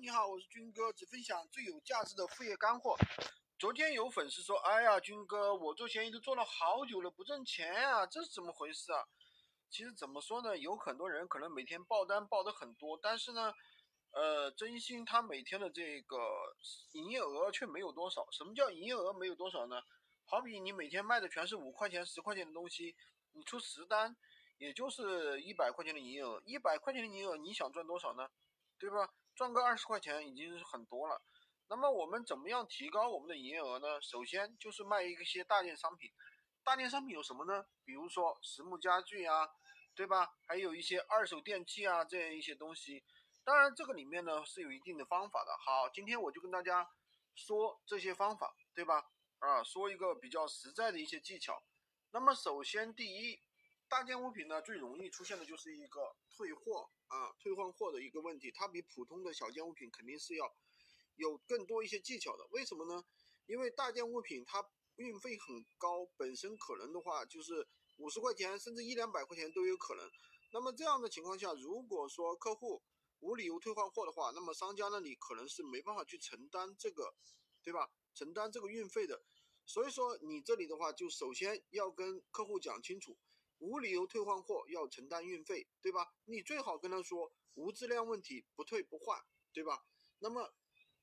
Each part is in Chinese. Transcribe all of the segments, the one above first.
你好，我是军哥，只分享最有价值的副业干货。昨天有粉丝说，哎呀，军哥，我做闲鱼都做了好久了，不挣钱啊，这是怎么回事啊？其实怎么说呢，有很多人可能每天报单报的很多，但是呢，呃，真心他每天的这个营业额却没有多少。什么叫营业额没有多少呢？好比你每天卖的全是五块钱、十块钱的东西，你出十单，也就是一百块钱的营业额。一百块钱的营业额，你想赚多少呢？对吧？赚个二十块钱已经是很多了。那么我们怎么样提高我们的营业额呢？首先就是卖一些大件商品。大件商品有什么呢？比如说实木家具啊，对吧？还有一些二手电器啊，这样一些东西。当然这个里面呢是有一定的方法的。好，今天我就跟大家说这些方法，对吧？啊，说一个比较实在的一些技巧。那么首先第一，大件物品呢最容易出现的就是一个退货。啊，退换货的一个问题，它比普通的小件物品肯定是要有更多一些技巧的。为什么呢？因为大件物品它运费很高，本身可能的话就是五十块钱甚至一两百块钱都有可能。那么这样的情况下，如果说客户无理由退换货的话，那么商家那里可能是没办法去承担这个，对吧？承担这个运费的。所以说你这里的话，就首先要跟客户讲清楚。无理由退换货要承担运费，对吧？你最好跟他说无质量问题不退不换，对吧？那么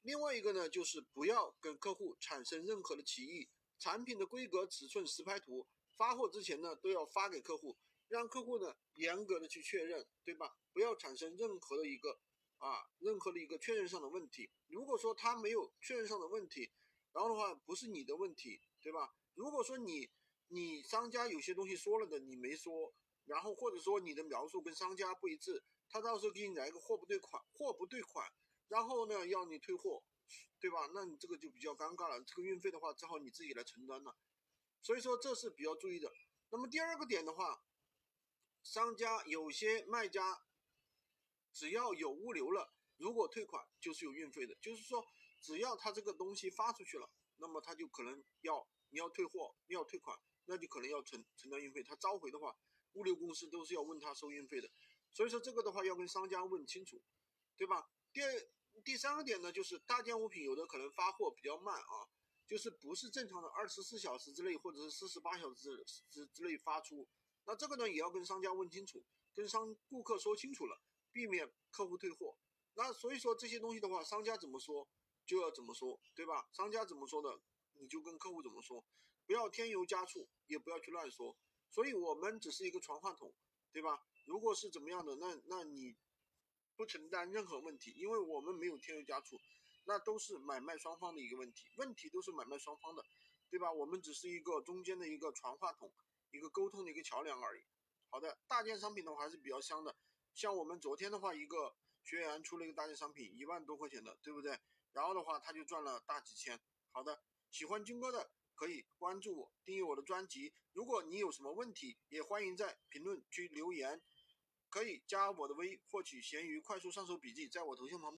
另外一个呢，就是不要跟客户产生任何的歧义。产品的规格、尺寸、实拍图发货之前呢，都要发给客户，让客户呢严格的去确认，对吧？不要产生任何的一个啊，任何的一个确认上的问题。如果说他没有确认上的问题，然后的话不是你的问题，对吧？如果说你。你商家有些东西说了的你没说，然后或者说你的描述跟商家不一致，他到时候给你来个货不对款，货不对款，然后呢要你退货，对吧？那你这个就比较尴尬了，这个运费的话只好你自己来承担了。所以说这是比较注意的。那么第二个点的话，商家有些卖家只要有物流了，如果退款就是有运费的，就是说只要他这个东西发出去了，那么他就可能要你要退货，你要退款。那就可能要承承担运费，他召回的话，物流公司都是要问他收运费的，所以说这个的话要跟商家问清楚，对吧？第二、第三个点呢，就是大件物品有的可能发货比较慢啊，就是不是正常的二十四小时之内或者是四十八小时之之内发出，那这个呢也要跟商家问清楚，跟商顾客说清楚了，避免客户退货。那所以说这些东西的话，商家怎么说就要怎么说，对吧？商家怎么说的，你就跟客户怎么说。不要添油加醋，也不要去乱说。所以，我们只是一个传话筒，对吧？如果是怎么样的，那那你不承担任何问题，因为我们没有添油加醋，那都是买卖双方的一个问题，问题都是买卖双方的，对吧？我们只是一个中间的一个传话筒，一个沟通的一个桥梁而已。好的，大件商品的话还是比较香的，像我们昨天的话，一个学员出了一个大件商品，一万多块钱的，对不对？然后的话，他就赚了大几千。好的，喜欢军哥的。可以关注我，订阅我的专辑。如果你有什么问题，也欢迎在评论区留言。可以加我的微，获取闲鱼快速上手笔记，在我头像旁。